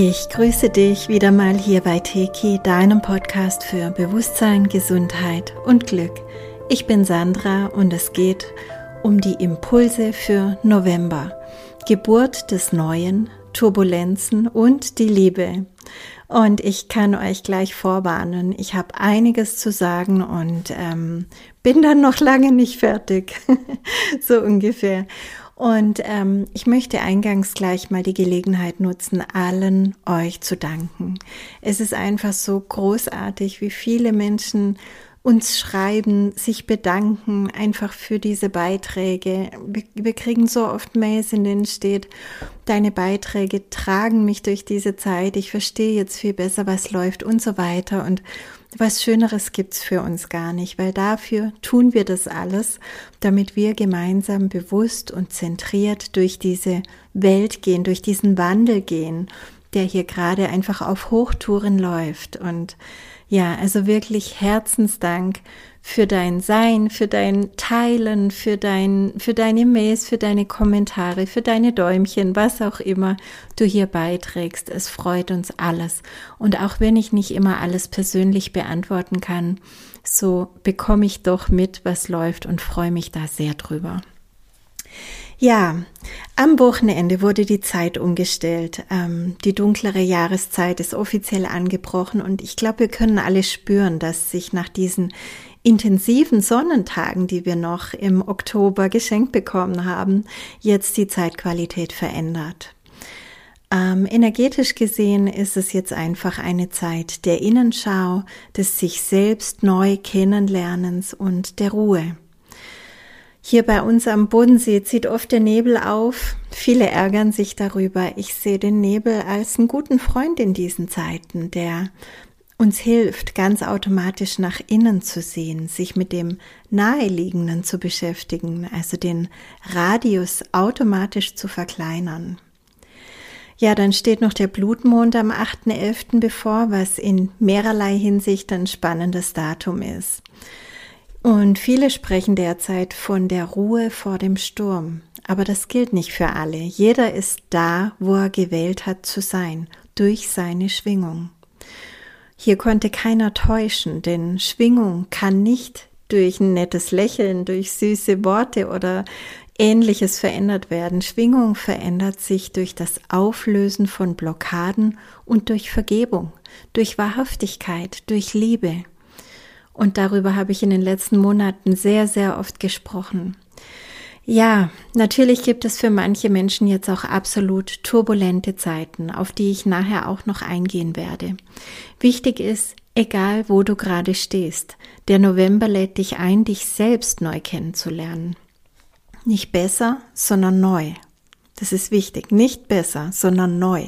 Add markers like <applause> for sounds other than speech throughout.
Ich grüße dich wieder mal hier bei Teki, deinem Podcast für Bewusstsein, Gesundheit und Glück. Ich bin Sandra und es geht um die Impulse für November, Geburt des Neuen, Turbulenzen und die Liebe. Und ich kann euch gleich vorwarnen, ich habe einiges zu sagen und ähm, bin dann noch lange nicht fertig, <laughs> so ungefähr. Und ähm, ich möchte eingangs gleich mal die Gelegenheit nutzen, allen euch zu danken. Es ist einfach so großartig, wie viele Menschen uns schreiben, sich bedanken einfach für diese Beiträge. Wir, wir, kriegen so oft Mails, in denen steht, deine Beiträge tragen mich durch diese Zeit, ich verstehe jetzt viel besser, was läuft und so weiter. Und was Schöneres gibt's für uns gar nicht, weil dafür tun wir das alles, damit wir gemeinsam bewusst und zentriert durch diese Welt gehen, durch diesen Wandel gehen, der hier gerade einfach auf Hochtouren läuft. Und ja, also wirklich Herzensdank für dein Sein, für dein Teilen, für dein, für deine Mails, für deine Kommentare, für deine Däumchen, was auch immer du hier beiträgst. Es freut uns alles. Und auch wenn ich nicht immer alles persönlich beantworten kann, so bekomme ich doch mit, was läuft und freue mich da sehr drüber. Ja, am Wochenende wurde die Zeit umgestellt. Ähm, die dunklere Jahreszeit ist offiziell angebrochen und ich glaube, wir können alle spüren, dass sich nach diesen intensiven Sonnentagen, die wir noch im Oktober geschenkt bekommen haben, jetzt die Zeitqualität verändert. Ähm, energetisch gesehen ist es jetzt einfach eine Zeit der Innenschau, des sich selbst neu kennenlernens und der Ruhe. Hier bei uns am Bodensee zieht oft der Nebel auf. Viele ärgern sich darüber. Ich sehe den Nebel als einen guten Freund in diesen Zeiten, der uns hilft, ganz automatisch nach innen zu sehen, sich mit dem Naheliegenden zu beschäftigen, also den Radius automatisch zu verkleinern. Ja, dann steht noch der Blutmond am 8.11. bevor, was in mehrerlei Hinsicht ein spannendes Datum ist. Und viele sprechen derzeit von der Ruhe vor dem Sturm. Aber das gilt nicht für alle. Jeder ist da, wo er gewählt hat zu sein, durch seine Schwingung. Hier konnte keiner täuschen, denn Schwingung kann nicht durch ein nettes Lächeln, durch süße Worte oder ähnliches verändert werden. Schwingung verändert sich durch das Auflösen von Blockaden und durch Vergebung, durch Wahrhaftigkeit, durch Liebe. Und darüber habe ich in den letzten Monaten sehr, sehr oft gesprochen. Ja, natürlich gibt es für manche Menschen jetzt auch absolut turbulente Zeiten, auf die ich nachher auch noch eingehen werde. Wichtig ist, egal wo du gerade stehst, der November lädt dich ein, dich selbst neu kennenzulernen. Nicht besser, sondern neu. Das ist wichtig. Nicht besser, sondern neu.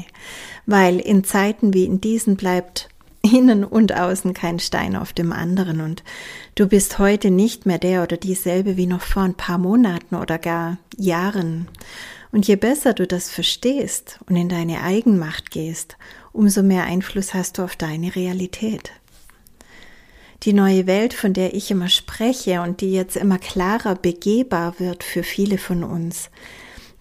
Weil in Zeiten wie in diesen bleibt innen und außen kein Stein auf dem anderen und du bist heute nicht mehr der oder dieselbe wie noch vor ein paar Monaten oder gar Jahren. Und je besser du das verstehst und in deine Eigenmacht gehst, umso mehr Einfluss hast du auf deine Realität. Die neue Welt, von der ich immer spreche und die jetzt immer klarer begehbar wird für viele von uns,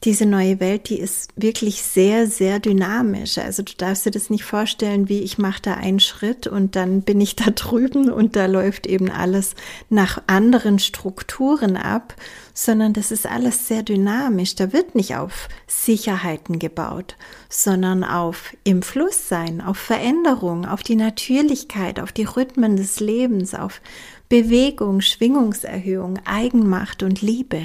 diese neue Welt, die ist wirklich sehr, sehr dynamisch. Also du darfst dir das nicht vorstellen, wie ich mache da einen Schritt und dann bin ich da <laughs> drüben und da läuft eben alles nach anderen Strukturen ab, sondern das ist alles sehr dynamisch. Da wird nicht auf Sicherheiten gebaut, sondern auf im Fluss sein, auf Veränderung, auf die Natürlichkeit, auf die Rhythmen des Lebens, auf Bewegung, Schwingungserhöhung, Eigenmacht und Liebe.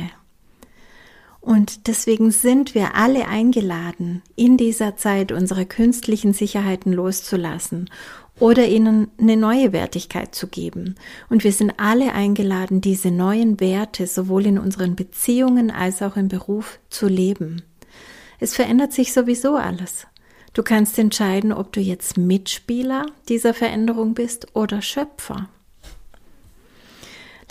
Und deswegen sind wir alle eingeladen, in dieser Zeit unsere künstlichen Sicherheiten loszulassen oder ihnen eine neue Wertigkeit zu geben. Und wir sind alle eingeladen, diese neuen Werte sowohl in unseren Beziehungen als auch im Beruf zu leben. Es verändert sich sowieso alles. Du kannst entscheiden, ob du jetzt Mitspieler dieser Veränderung bist oder Schöpfer.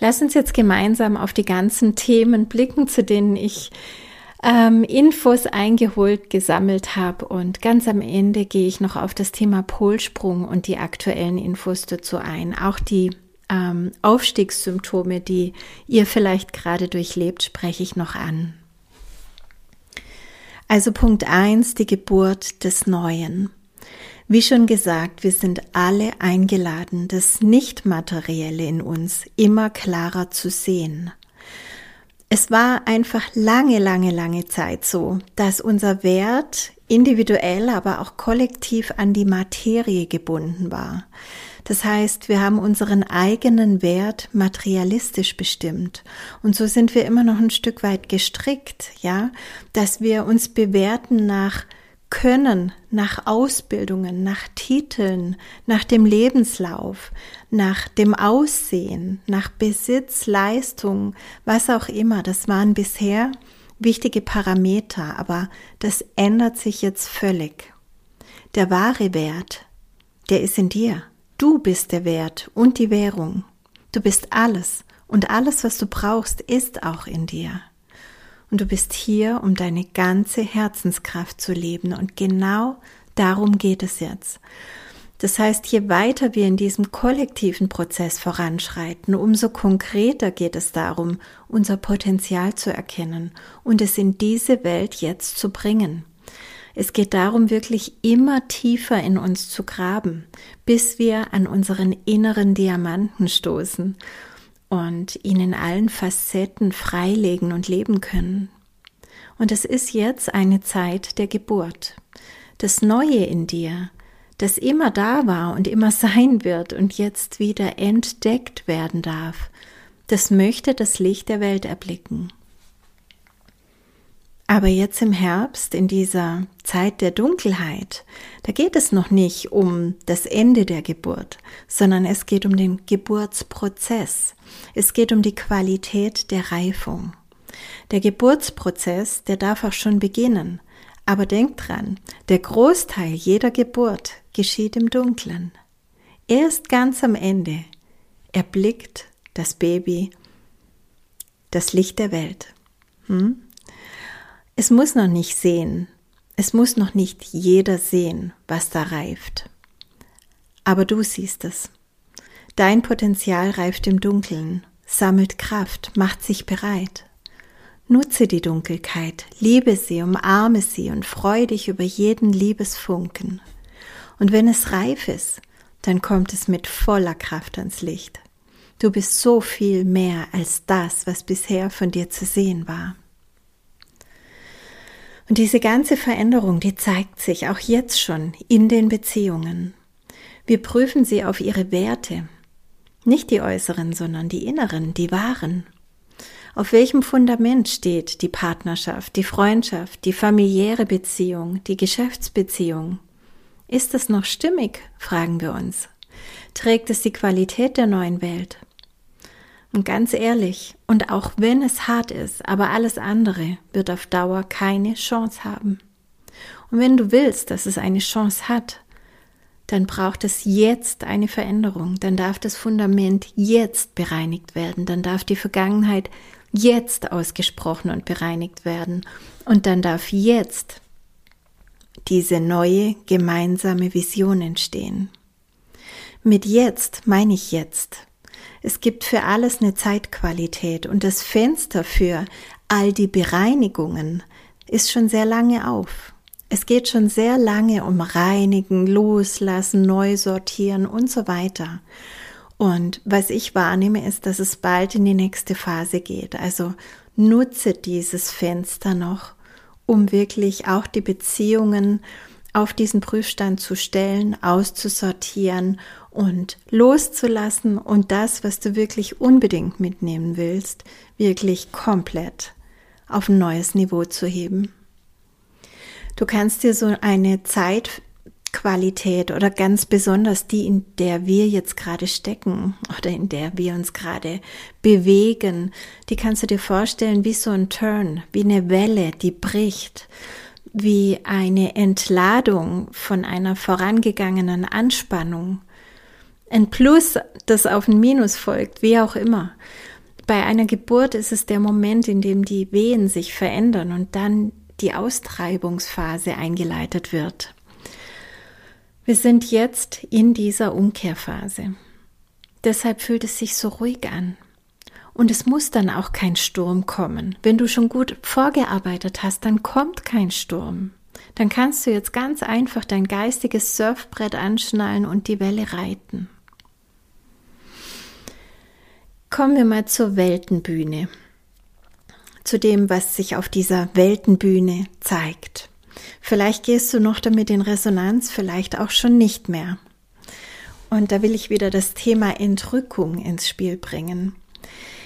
Lass uns jetzt gemeinsam auf die ganzen Themen blicken, zu denen ich ähm, Infos eingeholt, gesammelt habe. Und ganz am Ende gehe ich noch auf das Thema Polsprung und die aktuellen Infos dazu ein. Auch die ähm, Aufstiegssymptome, die ihr vielleicht gerade durchlebt, spreche ich noch an. Also Punkt eins: die Geburt des Neuen. Wie schon gesagt, wir sind alle eingeladen, das Nichtmaterielle in uns immer klarer zu sehen. Es war einfach lange, lange, lange Zeit so, dass unser Wert individuell, aber auch kollektiv an die Materie gebunden war. Das heißt, wir haben unseren eigenen Wert materialistisch bestimmt. Und so sind wir immer noch ein Stück weit gestrickt, ja, dass wir uns bewerten nach können, nach Ausbildungen, nach Titeln, nach dem Lebenslauf, nach dem Aussehen, nach Besitz, Leistung, was auch immer. Das waren bisher wichtige Parameter, aber das ändert sich jetzt völlig. Der wahre Wert, der ist in dir. Du bist der Wert und die Währung. Du bist alles und alles, was du brauchst, ist auch in dir und du bist hier, um deine ganze Herzenskraft zu leben und genau darum geht es jetzt. Das heißt, je weiter wir in diesem kollektiven Prozess voranschreiten, umso konkreter geht es darum, unser Potenzial zu erkennen und es in diese Welt jetzt zu bringen. Es geht darum, wirklich immer tiefer in uns zu graben, bis wir an unseren inneren Diamanten stoßen und ihn in allen Facetten freilegen und leben können. Und es ist jetzt eine Zeit der Geburt. Das Neue in dir, das immer da war und immer <laughs> sein wird und jetzt wieder entdeckt werden darf, das möchte das Licht der Welt erblicken. Aber jetzt im Herbst, in dieser Zeit der Dunkelheit, da geht es noch nicht um das Ende der Geburt, sondern es geht um den Geburtsprozess. Es geht um die Qualität der Reifung. Der Geburtsprozess, der darf auch schon beginnen. Aber denk dran, der Großteil jeder Geburt geschieht im Dunklen. Erst ganz am Ende erblickt das Baby das Licht der Welt. Hm? Es muss noch nicht sehen, es muss noch nicht jeder sehen, was da reift. Aber du siehst es. Dein Potenzial reift im Dunkeln, sammelt Kraft, macht sich bereit. Nutze die Dunkelheit, liebe sie, umarme sie und freu dich über jeden Liebesfunken. Und wenn es reif ist, dann kommt es mit voller Kraft ans Licht. Du bist so viel mehr als das, was bisher von dir zu sehen war. Und diese ganze Veränderung, die zeigt sich auch jetzt schon in den Beziehungen. Wir prüfen sie auf ihre Werte, nicht die äußeren, sondern die inneren, die wahren. Auf welchem Fundament steht die Partnerschaft, die Freundschaft, die familiäre Beziehung, die Geschäftsbeziehung? Ist es noch stimmig, fragen wir uns. Trägt es die Qualität der neuen Welt? Und ganz ehrlich, und auch wenn es hart ist, aber alles andere wird auf Dauer keine Chance haben. Und wenn du willst, dass es eine Chance hat, dann braucht es jetzt eine Veränderung, dann darf das Fundament jetzt bereinigt werden, dann darf die Vergangenheit jetzt ausgesprochen und bereinigt werden und dann darf jetzt diese neue gemeinsame Vision entstehen. Mit jetzt meine ich jetzt. Es gibt für alles eine Zeitqualität und das Fenster für all die Bereinigungen ist schon sehr lange auf. Es geht schon sehr lange um Reinigen, Loslassen, neu sortieren und so weiter. Und was ich wahrnehme, ist, dass es bald in die nächste Phase geht. Also nutze dieses Fenster noch, um wirklich auch die Beziehungen auf diesen Prüfstand zu stellen, auszusortieren und loszulassen und das, was du wirklich unbedingt mitnehmen willst, wirklich komplett auf ein neues Niveau zu heben. Du kannst dir so eine Zeitqualität oder ganz besonders die, in der wir jetzt gerade stecken oder in der wir uns gerade bewegen, die kannst du dir vorstellen wie so ein Turn, wie eine Welle, die bricht wie eine Entladung von einer vorangegangenen Anspannung. Ein Plus, das auf ein Minus folgt, wie auch immer. Bei einer Geburt ist es der Moment, in dem die Wehen sich verändern und dann die Austreibungsphase eingeleitet wird. Wir sind jetzt in dieser Umkehrphase. Deshalb fühlt es sich so ruhig an. Und es muss dann auch kein Sturm kommen. Wenn du schon gut vorgearbeitet hast, dann kommt kein Sturm. dann kannst du jetzt ganz einfach dein geistiges Surfbrett anschnallen und die Welle reiten. Kommen wir mal zur Weltenbühne, zu dem, was sich auf dieser Weltenbühne zeigt. Vielleicht gehst du noch damit in Resonanz, vielleicht auch schon nicht mehr. Und da will ich wieder das Thema Entrückung ins Spiel bringen.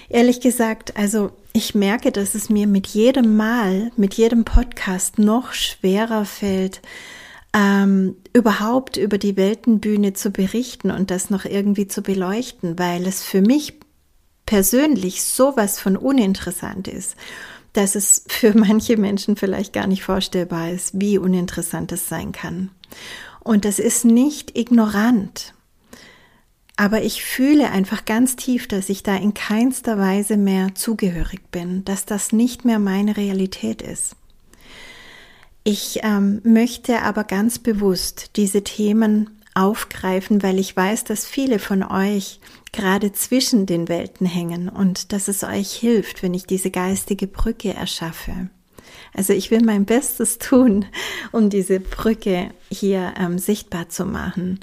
Ehrlich gesagt, also ich merke, dass es mir mit jedem Mal, mit jedem Podcast noch schwerer fällt, ähm, überhaupt über die Weltenbühne zu berichten und das noch irgendwie zu beleuchten, weil es für mich persönlich sowas von uninteressant ist, dass es für <laughs> manche Menschen vielleicht gar nicht vorstellbar ist, wie uninteressant es sein kann. Und das ist nicht ignorant. Aber ich fühle einfach ganz tief, dass ich da in keinster Weise mehr zugehörig bin, dass das nicht mehr meine Realität ist. Ich ähm, möchte aber ganz bewusst diese Themen aufgreifen, weil ich weiß, dass viele von euch gerade zwischen den Welten hängen und dass es euch hilft, wenn ich diese geistige Brücke erschaffe. Also ich will mein Bestes tun, um diese Brücke hier ähm, sichtbar zu machen.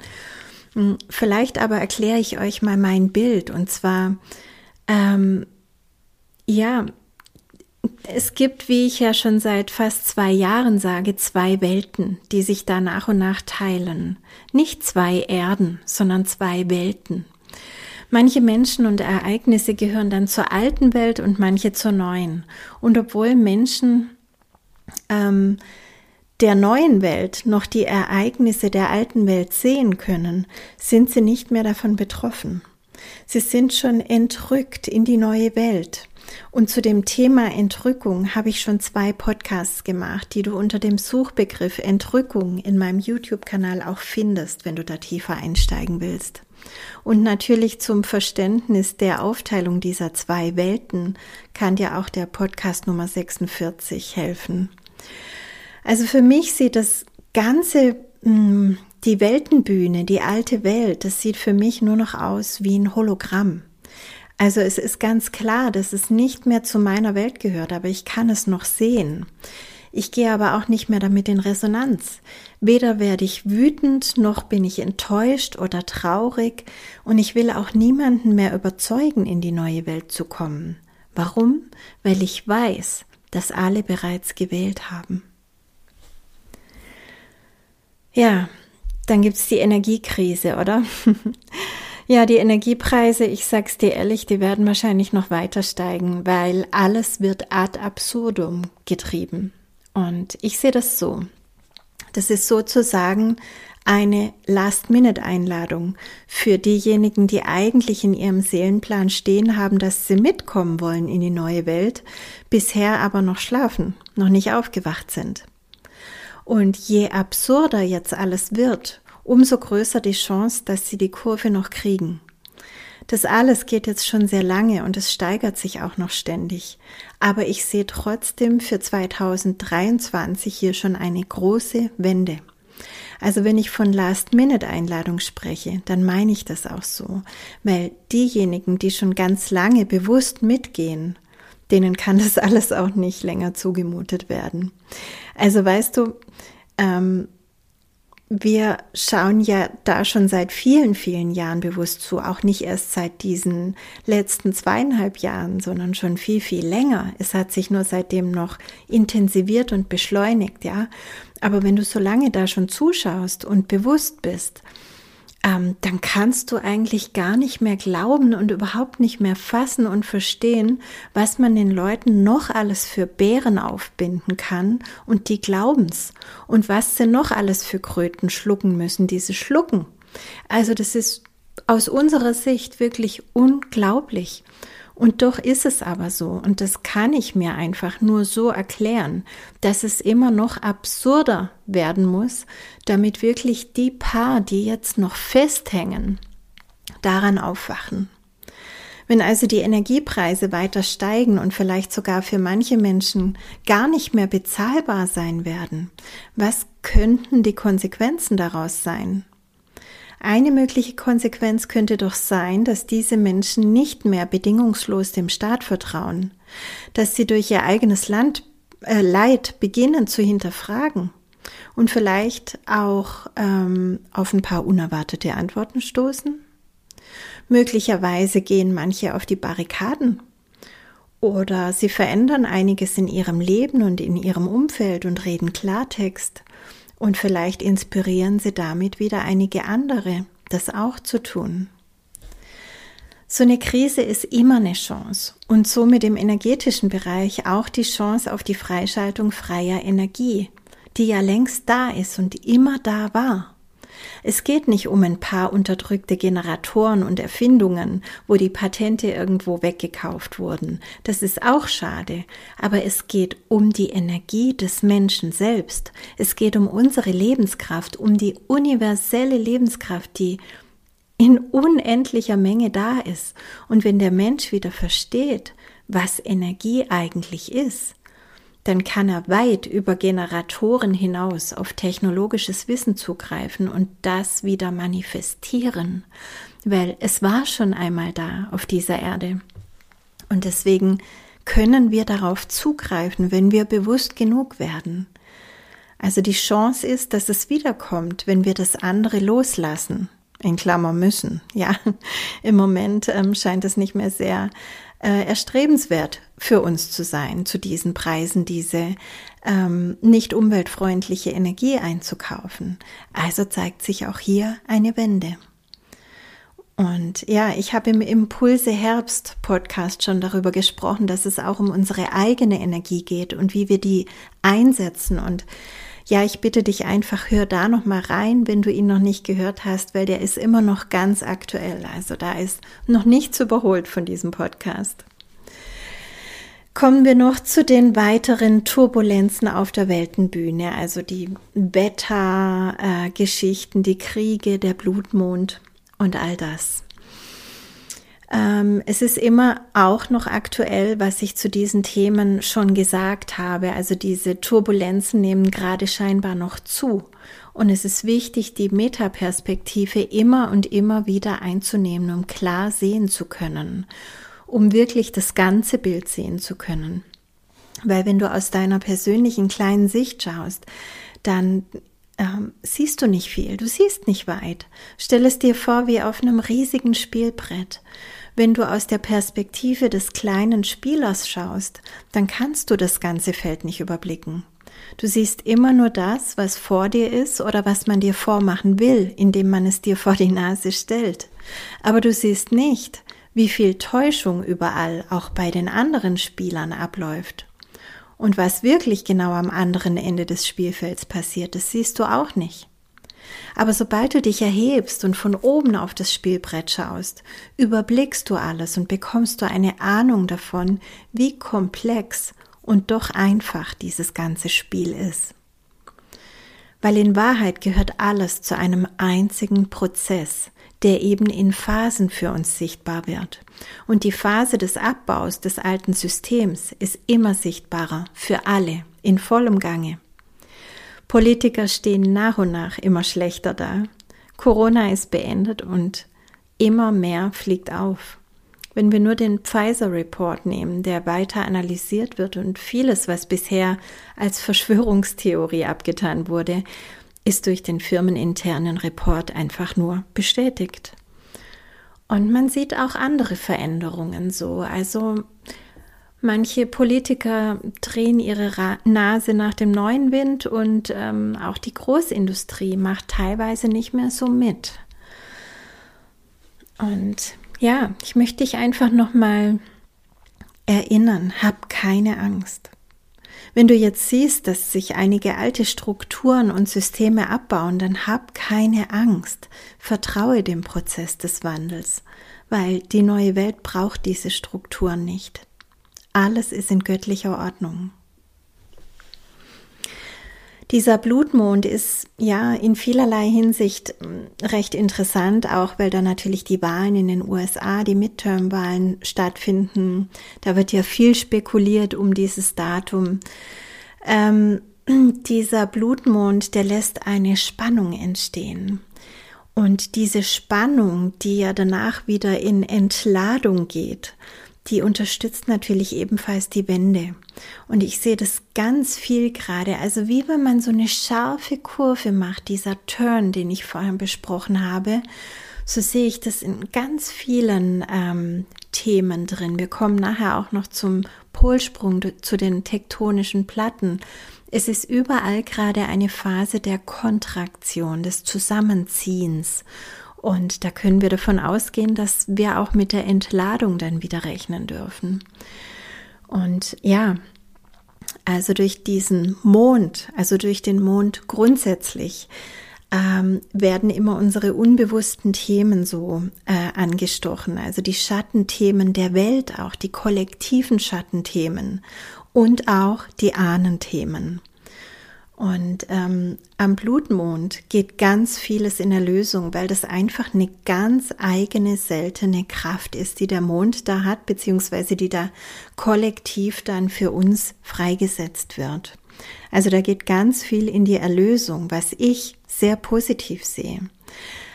Hm, vielleicht aber erkläre ich euch mal mein Bild und zwar, ähm, ja, es gibt, wie ich ja schon seit fast zwei Jahren sage, zwei Welten, die sich da nach und nach teilen. Nicht zwei Erden, sondern zwei Welten. Manche Menschen und Ereignisse gehören dann zur alten Welt und manche zur neuen. Und obwohl Menschen ähm, der neuen Welt noch die Ereignisse der alten Welt sehen können, sind sie nicht mehr davon betroffen. Sie sind schon entrückt in die neue Welt. Und zu dem Thema Entrückung habe ich schon zwei Podcasts gemacht, die du unter dem Suchbegriff Entrückung in meinem YouTube-Kanal auch findest, wenn du da tiefer einsteigen willst. Und natürlich zum Verständnis der Aufteilung dieser zwei Welten kann dir auch der Podcast Nummer 46 helfen. Also für mich sieht das Ganze, hm, die Weltenbühne, die alte Welt, das sieht für mich nur noch aus wie ein Hologramm. Also es ist ganz klar, dass es nicht mehr zu meiner Welt gehört, aber ich kann es noch sehen. Ich gehe aber auch nicht mehr damit in Resonanz. Weder werde ich wütend, noch bin ich enttäuscht oder traurig, und ich will auch niemanden mehr überzeugen, in die neue Welt zu kommen. Warum? Weil ich weiß, dass alle bereits gewählt haben. Ja, dann gibt's die Energiekrise, oder? <laughs> ja, die Energiepreise, ich sag's dir ehrlich, die werden wahrscheinlich noch weiter steigen, weil alles wird ad absurdum getrieben. Und ich sehe das so. Das ist sozusagen eine Last-Minute-Einladung für diejenigen, die eigentlich in ihrem Seelenplan stehen haben, dass sie mitkommen wollen in die neue Welt, bisher aber noch schlafen, noch nicht aufgewacht sind. Und je absurder jetzt alles wird, umso größer die Chance, dass sie die Kurve noch kriegen. Das alles geht jetzt schon sehr lange und es steigert sich auch noch ständig. Aber ich sehe trotzdem für 2023 hier schon eine große Wende. Also wenn ich von Last-Minute-Einladung spreche, dann meine ich das auch so, weil diejenigen, die schon ganz lange bewusst mitgehen, denen kann das <laughs> alles auch nicht länger zugemutet werden. Also weißt du, ähm, wir schauen ja da schon seit vielen, vielen Jahren bewusst zu, auch nicht erst seit diesen letzten zweieinhalb Jahren, sondern schon viel, viel länger. Es hat sich nur seitdem noch intensiviert und beschleunigt, ja. Aber wenn du so lange da schon zuschaust und bewusst bist, ähm, dann kannst du eigentlich gar nicht mehr glauben und überhaupt nicht mehr fassen und verstehen, was man den Leuten noch alles für Bären aufbinden kann und die glauben's und was sie noch alles für Kröten schlucken müssen, diese schlucken. Also das ist aus unserer Sicht wirklich unglaublich. Und doch ist es aber so, und das kann ich mir einfach nur so erklären, dass es immer noch absurder werden muss, damit wirklich die paar, die jetzt noch festhängen, daran aufwachen. Wenn also die Energiepreise weiter steigen und vielleicht sogar für manche Menschen gar nicht mehr bezahlbar sein werden, was könnten die Konsequenzen daraus sein? Eine mögliche Konsequenz könnte doch sein, dass diese Menschen nicht mehr bedingungslos dem Staat vertrauen, dass sie durch ihr eigenes Land, äh, Leid beginnen zu hinterfragen. und vielleicht auch ähm, auf ein paar unerwartete Antworten stoßen. Möglicherweise gehen manche auf die Barrikaden oder sie verändern einiges in ihrem Leben und in ihrem Umfeld und reden Klartext und vielleicht inspirieren sie damit wieder einige andere, das auch zu tun. So eine Krise ist immer eine Chance und somit im energetischen Bereich auch die Chance auf die Freischaltung freier Energie, die ja längst da ist und immer da war. Es geht nicht um ein paar unterdrückte Generatoren und Erfindungen, wo die Patente irgendwo weggekauft wurden. Das ist auch schade. Aber es geht um die Energie des Menschen selbst. Es geht um unsere Lebenskraft, um die universelle Lebenskraft, die in unendlicher Menge da ist. Und wenn der Mensch wieder versteht, was Energie eigentlich ist, dann kann er weit über Generatoren hinaus auf technologisches Wissen zugreifen und das wieder manifestieren, weil es war schon einmal da auf dieser Erde. Und deswegen können wir darauf zugreifen, wenn wir bewusst genug werden. Also die Chance ist, dass es wiederkommt, wenn wir das andere loslassen. In Klammer müssen. Ja, im Moment ähm, scheint es nicht mehr sehr äh, erstrebenswert für uns zu sein, zu diesen Preisen diese ähm, nicht umweltfreundliche Energie einzukaufen. Also zeigt sich auch hier eine Wende. Und ja, ich habe im Impulse Herbst Podcast schon darüber gesprochen, dass es auch um unsere eigene Energie geht und wie wir die einsetzen. Und ja, ich bitte dich einfach, hör da noch mal rein, wenn du ihn noch nicht gehört hast, weil der ist immer noch ganz aktuell. Also da ist noch nichts überholt von diesem Podcast. Kommen wir noch zu den weiteren Turbulenzen auf der Weltenbühne, also die Beta-Geschichten, die Kriege, der Blutmond und all das. Ähm, es ist immer auch noch aktuell, was ich zu diesen Themen schon gesagt habe. Also diese Turbulenzen nehmen gerade scheinbar noch zu. Und es ist wichtig, die Metaperspektive immer und immer wieder einzunehmen, um klar sehen zu können um wirklich das ganze Bild sehen zu können. Weil wenn du aus deiner persönlichen kleinen Sicht schaust, dann ähm, siehst du nicht viel, du siehst nicht weit. Stell es dir vor wie auf einem riesigen Spielbrett. Wenn du aus der Perspektive des kleinen Spielers schaust, dann kannst du das ganze Feld nicht überblicken. Du siehst immer nur das, was vor dir ist oder was man dir vormachen will, indem man es dir vor die Nase stellt. Aber du siehst nicht, wie viel Täuschung überall auch bei den anderen Spielern abläuft. Und was wirklich genau am anderen Ende des Spielfelds passiert, das siehst du auch nicht. Aber sobald du dich erhebst und von oben auf das Spielbrett schaust, überblickst du alles und bekommst du eine Ahnung davon, wie komplex und doch einfach dieses ganze Spiel ist. Weil in Wahrheit gehört alles zu einem einzigen Prozess, der eben in Phasen für uns sichtbar wird. Und die Phase des Abbaus des alten Systems ist immer sichtbarer für alle in vollem Gange. Politiker stehen nach und nach immer schlechter da. Corona ist beendet und immer mehr fliegt auf. Wenn wir nur den Pfizer Report nehmen, der weiter analysiert wird und vieles, was bisher als Verschwörungstheorie abgetan wurde, ist durch den firmeninternen Report einfach nur bestätigt. Und man sieht auch andere Veränderungen so. Also manche Politiker drehen ihre Ra Nase nach dem neuen Wind und ähm, auch die Großindustrie macht teilweise nicht mehr so mit. Und ja, ich möchte dich einfach noch mal erinnern, hab keine Angst. Wenn du jetzt siehst, dass sich einige alte Strukturen und Systeme abbauen, dann hab keine Angst. Vertraue dem Prozess des Wandels, weil die neue Welt braucht diese Strukturen nicht. Alles ist in göttlicher Ordnung. Dieser Blutmond ist ja in vielerlei Hinsicht hm, recht interessant, auch weil da natürlich die Wahlen in den USA, die Midterm-Wahlen stattfinden. Da wird ja viel spekuliert um dieses Datum. Ähm, <clears throat> dieser Blutmond, der lässt eine Spannung entstehen. Und diese Spannung, die ja danach wieder in Entladung geht, die unterstützt natürlich ebenfalls die Wände. Und ich sehe das ganz viel gerade, also wie wenn man so eine scharfe Kurve macht, dieser Turn, den ich vorhin besprochen habe, so sehe ich das in ganz vielen ähm, Themen drin. Wir kommen nachher auch noch zum Polsprung, zu den tektonischen Platten. Es ist überall gerade eine Phase der Kontraktion, des Zusammenziehens. Und da können wir davon ausgehen, dass wir auch mit der Entladung dann wieder rechnen dürfen. Und ja, also durch diesen Mond, also durch den Mond grundsätzlich, ähm, werden immer unsere unbewussten Themen so äh, angestochen, also die Schattenthemen der Welt, auch die kollektiven Schattenthemen und auch die Ahnenthemen. Und ähm, am Blutmond geht ganz vieles in Erlösung, weil das einfach eine ganz eigene, seltene Kraft ist, die der Mond da hat, beziehungsweise die da kollektiv dann für uns freigesetzt wird. Also da geht ganz viel in die Erlösung, was ich sehr positiv sehe.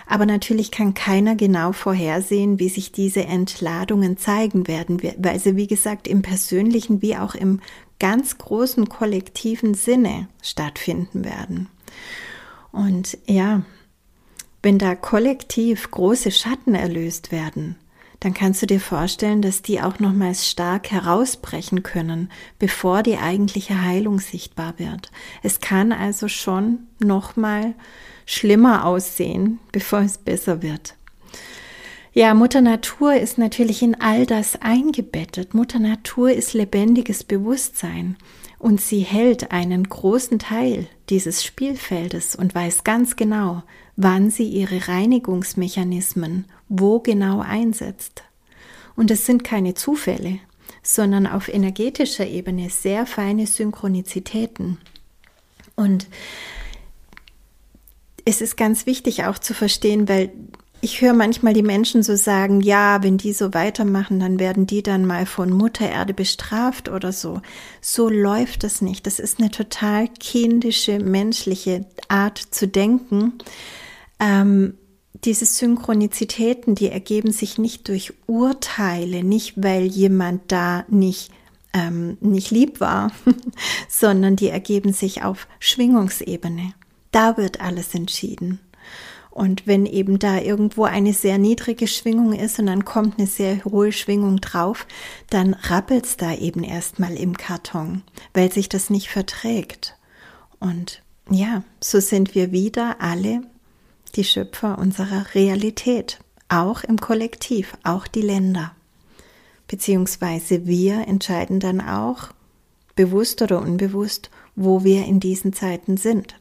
Aber natürlich kann keiner genau vorhersehen, wie sich diese Entladungen zeigen werden, weil sie, wie gesagt, im persönlichen wie auch im ganz großen kollektiven Sinne stattfinden werden. Und ja, wenn da kollektiv große Schatten erlöst werden, dann kannst du dir vorstellen, dass die auch nochmals stark herausbrechen können, bevor die eigentliche Heilung sichtbar wird. Es kann also schon nochmal schlimmer aussehen, <laughs> bevor es besser wird. Ja, Mutter Natur ist natürlich in all das eingebettet. Mutter Natur ist lebendiges Bewusstsein und sie hält einen großen Teil dieses Spielfeldes und weiß ganz genau, wann sie ihre Reinigungsmechanismen wo genau einsetzt. Und es sind keine Zufälle, sondern auf energetischer Ebene sehr feine Synchronizitäten. Und es ist ganz wichtig auch zu verstehen, weil ich höre manchmal die Menschen so sagen, ja, wenn die so weitermachen, dann werden die dann mal von Mutter Erde bestraft oder so. So läuft es nicht. Das ist eine total kindische, menschliche Art zu denken. Ähm, diese Synchronizitäten, die ergeben sich nicht durch Urteile, nicht weil jemand da nicht ähm, nicht lieb war, <laughs> sondern die ergeben sich auf Schwingungsebene. Da wird alles entschieden. Und wenn eben da irgendwo eine sehr niedrige Schwingung ist und dann kommt eine sehr hohe Schwingung drauf, dann rappelt's da eben erstmal im Karton, weil sich das nicht verträgt. Und ja, so sind wir wieder alle die Schöpfer unserer Realität, auch im Kollektiv, auch die Länder. Beziehungsweise wir entscheiden dann auch, bewusst oder unbewusst, wo wir in diesen Zeiten sind.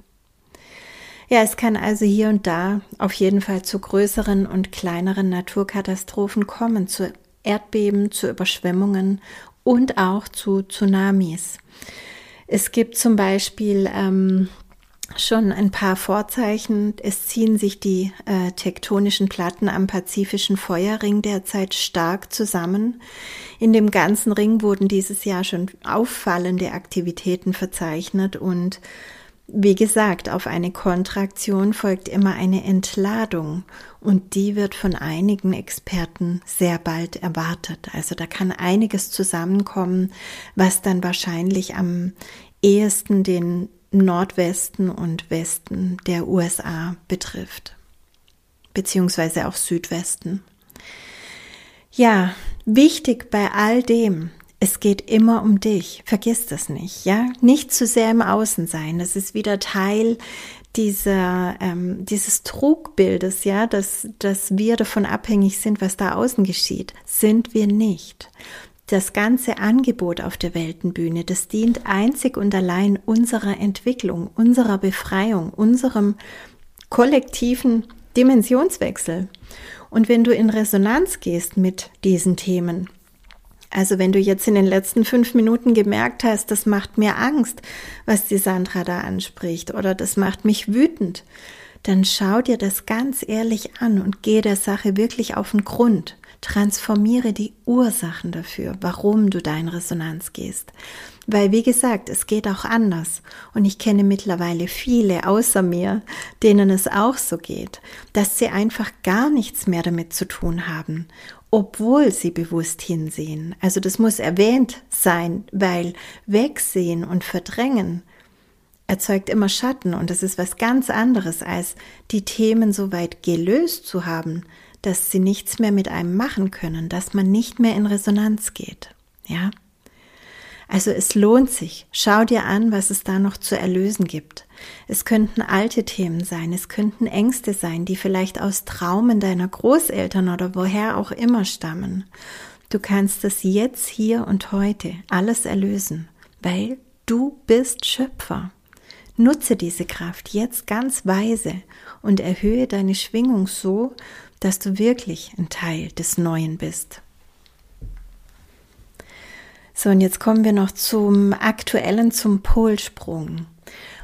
Ja, es kann also hier und da auf jeden Fall zu größeren und kleineren Naturkatastrophen kommen, zu Erdbeben, zu Überschwemmungen und auch zu Tsunamis. Es gibt zum Beispiel ähm, schon ein paar Vorzeichen. Es ziehen sich die äh, tektonischen Platten am pazifischen Feuerring derzeit stark zusammen. In dem ganzen Ring wurden dieses Jahr schon auffallende Aktivitäten verzeichnet und wie gesagt, auf eine Kontraktion folgt immer eine Entladung und die wird von einigen Experten sehr bald erwartet. Also da kann einiges zusammenkommen, was dann wahrscheinlich am ehesten den Nordwesten und Westen der USA betrifft, beziehungsweise auch Südwesten. Ja, wichtig bei all dem es geht immer um dich. Vergiss das nicht, ja? Nicht zu sehr im Außen sein. Das ist wieder Teil dieser, ähm, dieses Trugbildes, ja, dass, dass wir davon abhängig sind, was da außen geschieht. Sind wir nicht. Das ganze Angebot auf der Weltenbühne, das dient einzig und allein unserer Entwicklung, unserer Befreiung, unserem kollektiven Dimensionswechsel. Und wenn du in Resonanz gehst mit diesen Themen, also wenn du jetzt in den letzten fünf Minuten gemerkt hast, das macht mir Angst, was die Sandra da anspricht, oder das macht mich wütend, dann schau dir das ganz ehrlich an und geh der Sache wirklich auf den Grund. Transformiere die Ursachen dafür, warum du dein Resonanz gehst. Weil, wie gesagt, es geht auch anders. Und ich kenne mittlerweile viele außer mir, denen es auch so geht, dass sie einfach gar nichts mehr damit zu tun haben obwohl sie bewusst hinsehen. Also das muss erwähnt sein, weil wegsehen und verdrängen erzeugt immer Schatten und das ist was ganz anderes, als die Themen so weit gelöst zu haben, dass sie nichts mehr mit einem machen können, dass man nicht mehr in Resonanz geht. Ja? Also es lohnt sich. Schau dir an, was es da noch zu erlösen gibt. Es könnten alte Themen sein, es könnten Ängste sein, die vielleicht aus Traumen deiner Großeltern oder woher auch immer stammen. Du kannst es jetzt, hier und heute alles erlösen, weil du bist Schöpfer. Nutze diese Kraft jetzt ganz weise und erhöhe deine Schwingung so, dass du wirklich ein Teil des Neuen bist. So, und jetzt kommen wir noch zum aktuellen, zum Polsprung.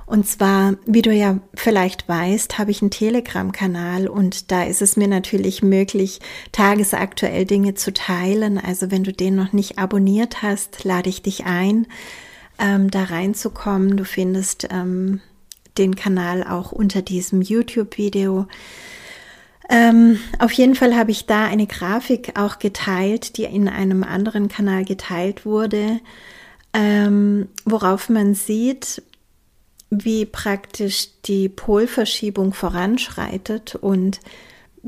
Und zwar, wie du ja vielleicht weißt, habe ich einen Telegram-Kanal und da ist es mir natürlich möglich, tagesaktuell Dinge zu teilen. Also wenn du den noch nicht abonniert hast, lade ich dich ein, ähm, da reinzukommen. Du findest ähm, den Kanal auch unter diesem YouTube-Video. Ähm, auf jeden Fall habe ich da eine Grafik auch geteilt, die in einem anderen Kanal geteilt wurde, ähm, worauf man sieht, wie praktisch die Polverschiebung voranschreitet und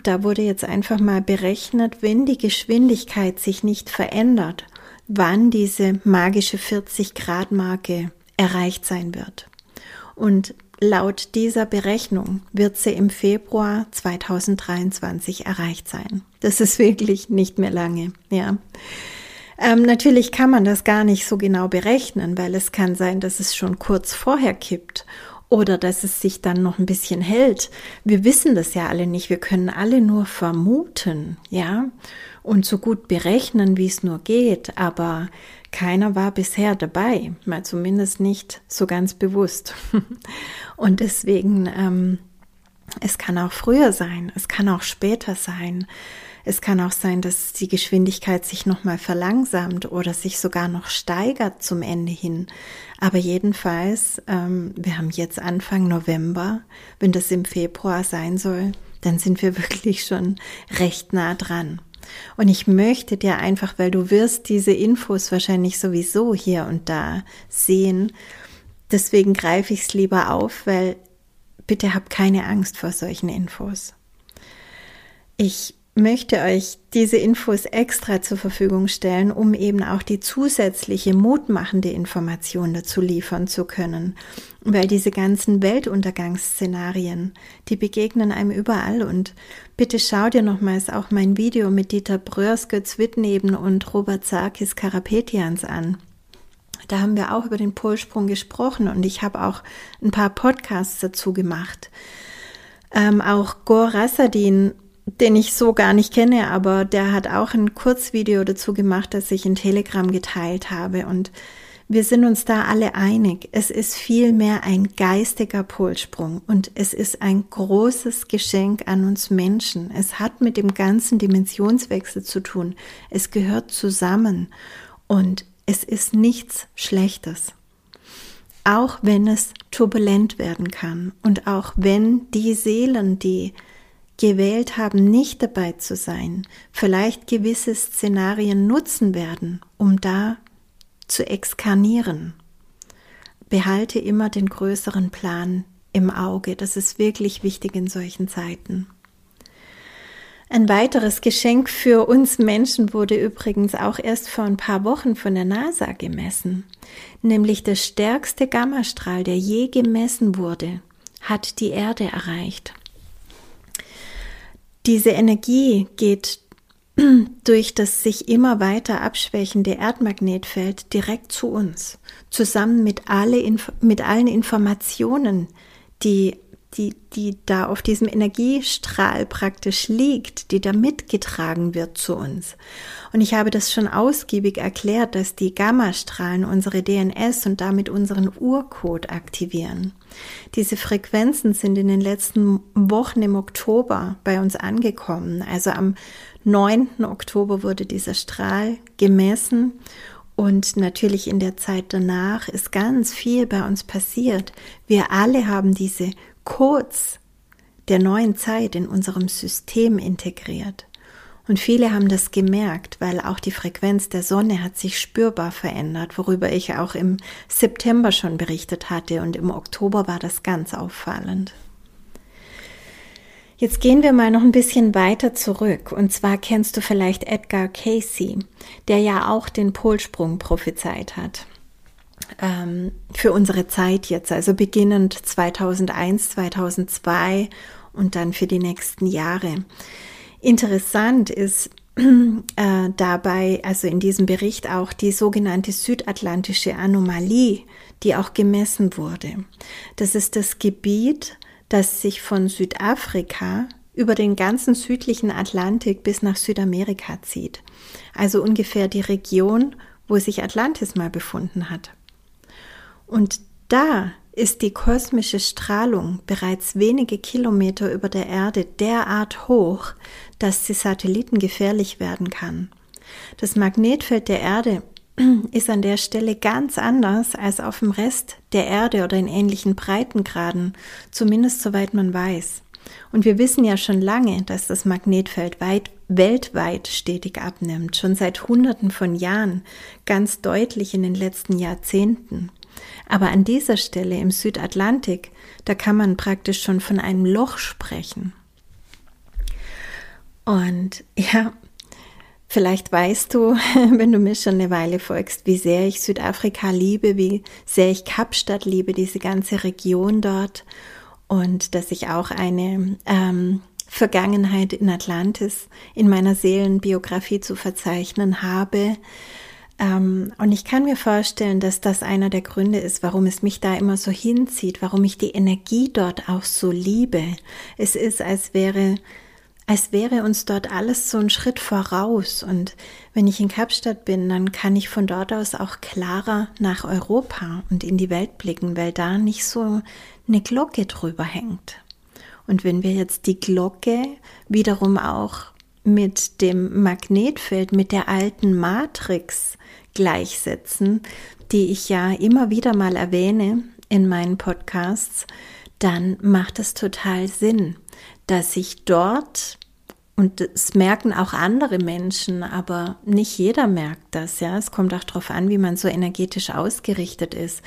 da wurde jetzt einfach mal berechnet, wenn die Geschwindigkeit sich nicht verändert, wann diese magische 40 Grad Marke erreicht sein wird. Und laut dieser Berechnung wird sie im Februar 2023 erreicht sein. Das ist wirklich nicht mehr lange, ja. Ähm, natürlich kann man das gar nicht so genau berechnen, weil es kann sein, dass es schon kurz vorher kippt oder dass es sich dann noch ein bisschen hält. Wir wissen das ja alle nicht. Wir können alle nur vermuten, ja, und so gut berechnen, wie es nur geht. Aber keiner war bisher dabei, mal zumindest nicht so ganz bewusst. <laughs> und deswegen, ähm, es kann auch früher sein, es kann auch später sein. Es kann auch sein, dass die Geschwindigkeit sich nochmal verlangsamt oder sich sogar noch steigert zum Ende hin. Aber jedenfalls, ähm, wir haben jetzt Anfang November. Wenn das im Februar sein soll, dann sind wir <laughs> wirklich schon recht nah dran. Und ich möchte dir einfach, weil du wirst diese Infos wahrscheinlich sowieso hier und da sehen, deswegen greife ich es lieber auf, weil bitte hab keine Angst vor solchen Infos. Ich möchte euch diese Infos extra zur Verfügung stellen, um eben auch die zusätzliche mutmachende Information dazu liefern zu können. Weil diese ganzen Weltuntergangsszenarien, die begegnen einem überall und bitte schau dir nochmals auch mein Video mit Dieter Bröers, Götz Wittneben und Robert Sarkis Karapetians an. Da haben wir auch über den Polsprung gesprochen und ich habe auch ein paar Podcasts dazu gemacht. Ähm, auch Gor Rassadin den ich so gar nicht kenne, aber der hat auch ein Kurzvideo dazu gemacht, das ich in Telegram geteilt habe. Und wir sind uns da alle einig. Es ist vielmehr ein geistiger Polsprung und es ist ein großes Geschenk an uns Menschen. Es hat mit dem ganzen Dimensionswechsel zu tun. Es gehört zusammen und es ist nichts Schlechtes. Auch wenn es turbulent werden kann und auch wenn die Seelen, die gewählt haben, nicht dabei zu sein, vielleicht gewisse Szenarien nutzen werden, um da zu exkarnieren. Behalte immer den größeren Plan im Auge. Das ist wirklich wichtig in solchen Zeiten. Ein weiteres Geschenk für uns Menschen wurde übrigens auch erst vor ein paar Wochen von der NASA gemessen. Nämlich der stärkste Gammastrahl, der je gemessen wurde, hat die Erde erreicht. Diese Energie geht <clears throat> durch das sich immer weiter abschwächende Erdmagnetfeld direkt zu uns, zusammen mit, alle, mit allen Informationen, die die, die da auf diesem Energiestrahl praktisch liegt, die da mitgetragen wird zu uns. Und ich habe das schon ausgiebig erklärt, dass die Gammastrahlen unsere DNS und damit unseren Urcode aktivieren. Diese Frequenzen sind in den letzten Wochen im Oktober bei uns angekommen. Also am 9. Oktober wurde dieser Strahl gemessen und natürlich in der Zeit danach ist ganz viel bei uns passiert. Wir alle haben diese Codes der neuen Zeit in unserem System integriert. Und viele haben das gemerkt, weil auch die Frequenz der Sonne hat sich spürbar verändert, worüber ich auch im September schon berichtet hatte und im Oktober war das ganz auffallend. Jetzt gehen wir mal noch ein bisschen weiter zurück. Und zwar kennst du vielleicht Edgar Casey, der ja auch den Polsprung prophezeit hat. Ähm, für unsere Zeit jetzt, also beginnend 2001, 2002 und dann für die nächsten Jahre. Interessant ist <clears throat> äh, dabei, also in diesem Bericht auch die sogenannte südatlantische Anomalie, die auch gemessen wurde. Das ist das Gebiet, das sich von Südafrika über den ganzen südlichen Atlantik bis nach Südamerika zieht. Also ungefähr die Region, wo sich Atlantis mal befunden hat. Und da ist die kosmische Strahlung bereits wenige Kilometer über der Erde derart hoch, dass die Satelliten gefährlich werden kann. Das Magnetfeld der Erde <clears throat> ist an der Stelle ganz anders als auf dem Rest der Erde oder in ähnlichen Breitengraden, zumindest soweit man weiß. Und wir wissen ja schon lange, dass das Magnetfeld weit, weltweit stetig abnimmt, schon seit Hunderten von Jahren, ganz deutlich in den letzten Jahrzehnten. Aber an dieser Stelle im Südatlantik, da kann man praktisch schon von einem Loch sprechen. Und ja, Vielleicht weißt du, <laughs> wenn du mir schon eine Weile folgst, wie sehr ich Südafrika liebe, wie sehr ich Kapstadt liebe, diese ganze Region dort und dass ich auch eine ähm, Vergangenheit in Atlantis in meiner Seelenbiografie zu verzeichnen habe. Ähm, und ich kann mir vorstellen, dass das einer der Gründe ist, warum es mich da immer so hinzieht, warum ich die Energie dort auch so liebe. Es ist, als wäre als wäre uns dort alles so ein Schritt voraus. Und wenn ich in Kapstadt bin, dann kann ich von dort aus auch klarer nach Europa und in die Welt blicken, weil da nicht so eine Glocke drüber hängt. Und wenn wir jetzt die Glocke wiederum auch mit dem Magnetfeld, mit der alten Matrix gleichsetzen, die ich ja immer wieder mal erwähne in meinen Podcasts, dann macht es total Sinn, dass ich dort und es merken auch andere Menschen, aber nicht jeder merkt das, ja. Es kommt auch darauf an, wie man so energetisch ausgerichtet ist.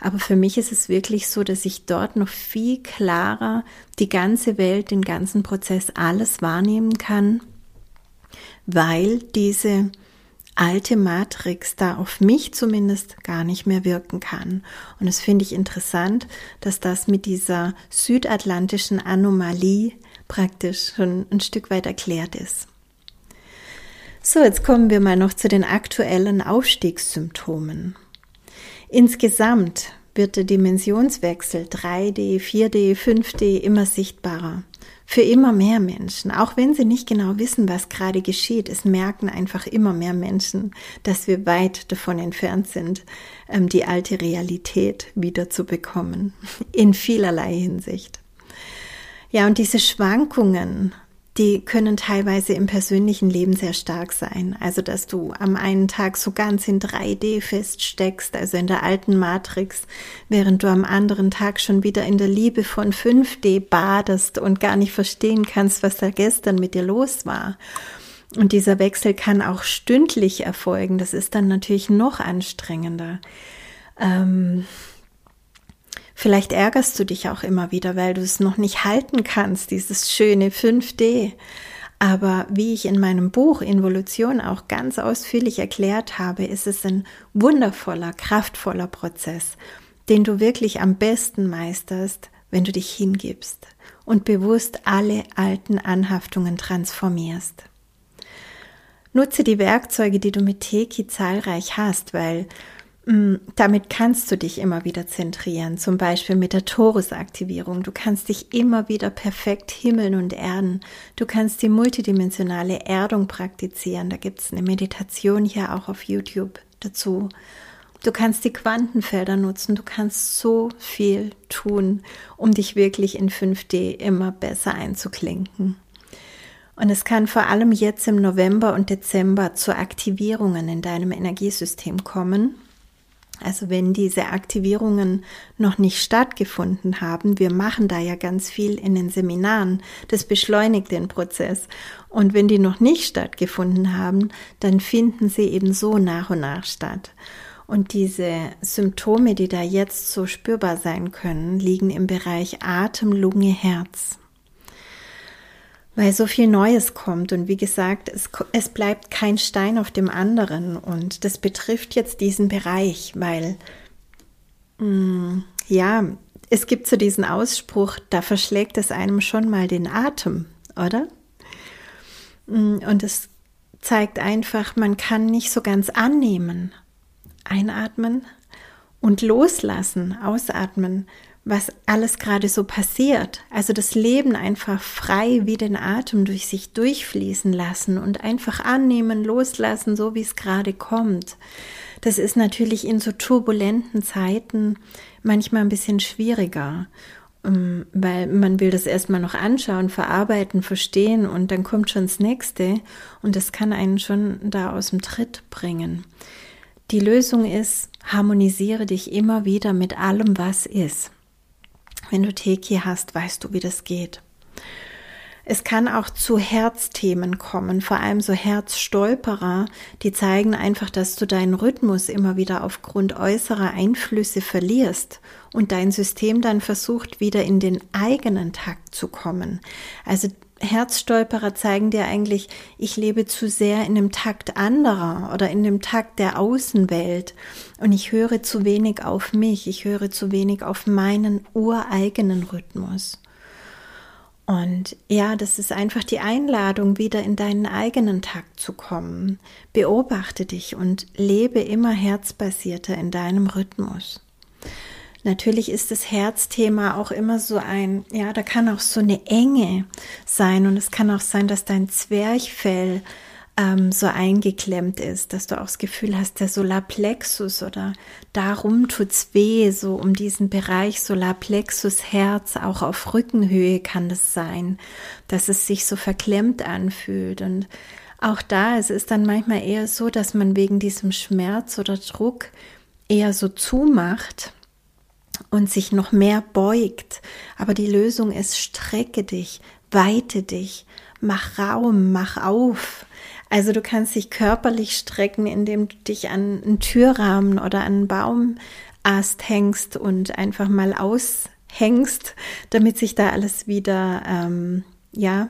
Aber für mich ist es wirklich so, dass ich dort noch viel klarer die ganze Welt, den ganzen Prozess, alles wahrnehmen kann, weil diese alte Matrix da auf mich zumindest gar nicht mehr wirken kann. Und das finde ich interessant, dass das mit dieser südatlantischen Anomalie praktisch schon ein Stück weit erklärt ist. So, jetzt kommen wir mal noch zu den aktuellen Aufstiegssymptomen. Insgesamt wird der Dimensionswechsel 3D, 4D, 5D immer sichtbarer. Für immer mehr Menschen, auch wenn sie nicht genau wissen, was gerade geschieht, es merken einfach immer mehr Menschen, dass wir weit davon entfernt sind, ähm, die alte Realität wieder zu bekommen. In vielerlei Hinsicht. Ja, und diese Schwankungen, die können teilweise im persönlichen Leben sehr stark sein. Also, dass du am einen Tag so ganz in 3D feststeckst, also in der alten Matrix, während du am anderen Tag schon wieder in der Liebe von 5D badest und gar nicht verstehen kannst, was da gestern mit dir los war. Und dieser Wechsel kann auch stündlich erfolgen. Das ist dann natürlich noch anstrengender. Ähm, Vielleicht ärgerst du dich auch immer wieder, weil du es noch nicht halten kannst, dieses schöne 5D. Aber wie ich in meinem Buch Involution auch ganz ausführlich erklärt habe, ist es ein wundervoller, kraftvoller Prozess, den du wirklich am besten meisterst, wenn du dich hingibst und bewusst alle alten Anhaftungen transformierst. Nutze die Werkzeuge, die du mit Teki zahlreich hast, weil damit kannst du dich immer wieder zentrieren, zum Beispiel mit der Torusaktivierung. Du kannst dich immer wieder perfekt himmeln und erden. Du kannst die multidimensionale Erdung praktizieren. Da gibt es eine Meditation hier auch auf YouTube dazu. Du kannst die Quantenfelder nutzen. Du kannst so viel tun, um dich wirklich in 5D immer besser einzuklinken. Und es kann vor allem jetzt im November und Dezember zu Aktivierungen in deinem Energiesystem kommen Also wenn diese Aktivierungen noch nicht stattgefunden haben, wir machen da ja ganz viel in den Seminaren, das beschleunigt den Prozess. Und wenn die noch nicht stattgefunden haben, dann finden sie eben so nach und nach statt. Und diese Symptome, die da jetzt so spürbar sein können, liegen im Bereich Atem, Lunge, Herz weil so viel Neues kommt. Und wie gesagt, es, es bleibt kein Stein auf dem anderen. Und das betrifft jetzt diesen Bereich, weil, mh, mm, ja, es gibt so diesen Ausspruch, da verschlägt es einem schon mal den Atem, oder? Mm, und es zeigt einfach, man kann nicht so ganz annehmen. Einatmen und loslassen, ausatmen, was alles gerade so passiert. Also das Leben einfach frei wie den Atem durch sich durchfließen lassen und einfach annehmen, loslassen, so wie es gerade kommt. Das ist natürlich in so turbulenten Zeiten manchmal ein bisschen schwieriger, ähm, weil man will das erstmal noch anschauen, verarbeiten, verstehen und dann kommt schon das nächste und das kann einen schon da aus dem Tritt bringen. Die Lösung ist, harmonisiere dich immer wieder mit allem, was ist. Wenn du Teki hast, weißt du, wie das geht. Es kann auch zu Herzthemen kommen, vor allem so Herzstolperer, die zeigen einfach, dass du deinen Rhythmus immer wieder aufgrund äußerer Einflüsse verlierst und dein System dann versucht, wieder in den eigenen Takt zu kommen. Also Herzstolperer zeigen dir eigentlich, ich lebe zu sehr in dem Takt anderer oder in dem Takt der Außenwelt und ich höre zu wenig auf mich, ich höre zu wenig auf meinen ureigenen Rhythmus. Und ja, das ist einfach die Einladung, wieder in deinen eigenen Takt zu kommen. Beobachte dich und lebe immer herzbasierter in deinem Rhythmus. Natürlich ist das Herzthema auch immer so ein, ja, da kann auch so eine Enge sein und es kann auch sein, dass dein Zwerchfell ähm, so eingeklemmt ist, dass du auch das Gefühl hast, der Solarplexus oder darum tut's weh, so um diesen Bereich Solarplexus Herz, auch auf Rückenhöhe kann das sein, dass es sich so verklemmt anfühlt und auch da, es ist dann manchmal eher so, dass man wegen diesem Schmerz oder Druck eher so zumacht und sich noch mehr beugt. Aber die Lösung ist, strecke dich, weite dich, mach Raum, mach auf. Also du kannst dich körperlich strecken, indem du dich an einen Türrahmen oder an einen Baumast hängst und einfach mal aushängst, damit sich da alles wieder, ähm, ja,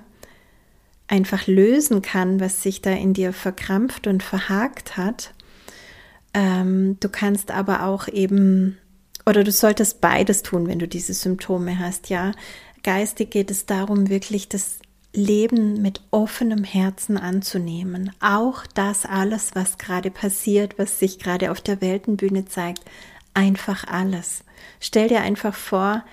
einfach lösen kann, was sich da in dir verkrampft und verhakt hat. Ähm, du kannst aber auch eben oder du solltest beides tun, wenn du diese Symptome hast, ja. Geistig geht es darum, wirklich das Leben mit offenem Herzen anzunehmen. Auch das alles, was gerade passiert, was sich gerade auf der Weltenbühne zeigt, einfach alles. Stell dir einfach vor,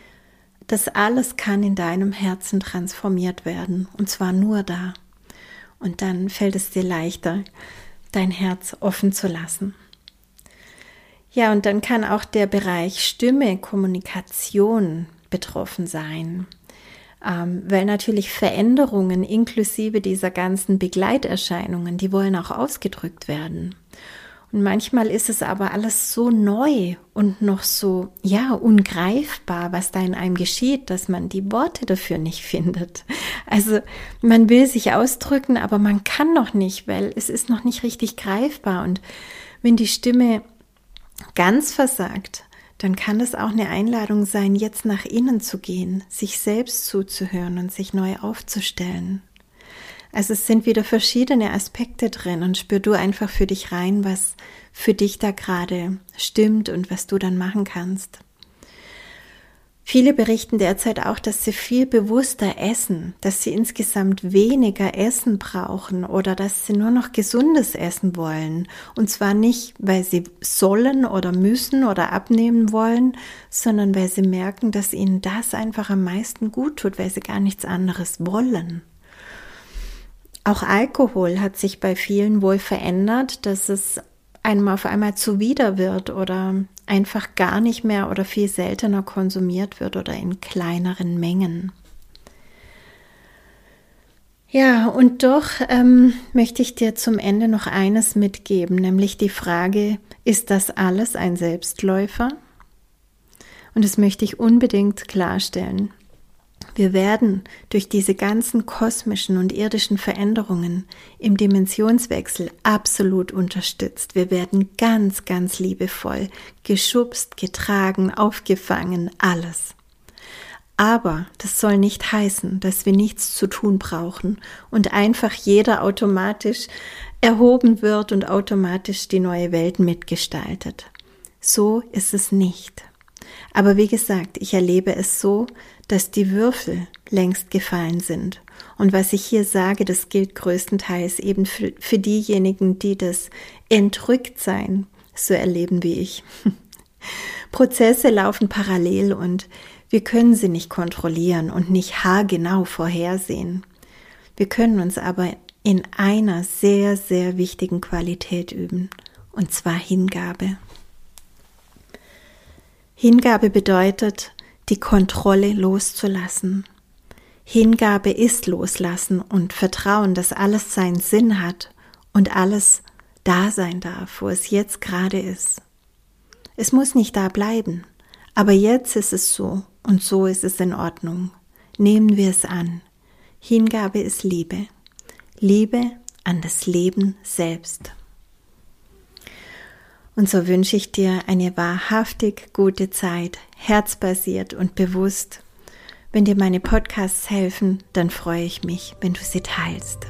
das alles kann in deinem Herzen transformiert werden und zwar nur da. Und dann fällt es dir leichter, dein Herz offen zu lassen. Ja, und dann kann auch der Bereich Stimme, Kommunikation betroffen sein, ähm, weil natürlich Veränderungen inklusive dieser ganzen Begleiterscheinungen, die wollen auch ausgedrückt werden. Und manchmal ist es aber alles so neu und noch so, ja, ungreifbar, was da in einem geschieht, dass man die Worte dafür nicht <laughs> findet. Also man will sich ausdrücken, aber man kann noch nicht, weil es ist noch nicht richtig greifbar. Und wenn die Stimme ganz versagt, dann kann es auch eine Einladung sein, jetzt nach innen zu gehen, sich selbst zuzuhören und sich neu aufzustellen. Also es sind wieder verschiedene Aspekte drin und spür du einfach für dich rein, was für dich da gerade stimmt und was du dann machen kannst. Viele berichten derzeit auch, dass sie viel bewusster essen, dass sie insgesamt weniger Essen brauchen oder dass sie nur noch gesundes Essen wollen. Und zwar nicht, weil sie sollen oder müssen oder abnehmen wollen, sondern weil sie merken, dass ihnen das einfach am meisten gut tut, weil sie gar nichts anderes wollen. Auch Alkohol hat sich bei vielen wohl verändert, dass es einem auf einmal zuwider wird oder einfach gar nicht mehr oder viel seltener konsumiert wird oder in kleineren Mengen. Ja, und doch ähm, möchte ich dir zum Ende noch eines mitgeben, nämlich die Frage, ist das alles ein Selbstläufer? Und das möchte ich unbedingt klarstellen. Wir werden durch diese ganzen kosmischen und irdischen Veränderungen im Dimensionswechsel absolut unterstützt. Wir werden ganz, ganz liebevoll geschubst, getragen, aufgefangen, alles. Aber das soll nicht heißen, dass wir nichts zu tun brauchen und einfach jeder automatisch erhoben wird und automatisch die neue Welt mitgestaltet. So ist es nicht. Aber wie gesagt, ich erlebe es so, dass die Würfel längst gefallen sind. Und was ich hier sage, das gilt größtenteils eben für, für diejenigen, die das Entrücktsein so erleben wie ich. <laughs> Prozesse laufen parallel und wir können sie nicht kontrollieren und nicht haargenau vorhersehen. Wir können uns aber in einer sehr, sehr wichtigen Qualität üben, und zwar Hingabe. Hingabe bedeutet, die Kontrolle loszulassen. Hingabe ist loslassen und Vertrauen, dass alles seinen Sinn hat und alles da sein darf, wo es jetzt gerade ist. Es muss nicht da bleiben, aber jetzt ist es so und so ist es in Ordnung. Nehmen wir es an. Hingabe ist Liebe. Liebe an das Leben selbst. Und so wünsche ich dir eine wahrhaftig gute Zeit, herzbasiert und bewusst. Wenn dir meine Podcasts helfen, dann freue ich mich, wenn du sie teilst.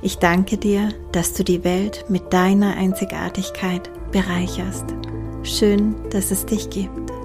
Ich danke dir, dass du die Welt mit deiner Einzigartigkeit bereicherst. Schön, dass es dich gibt.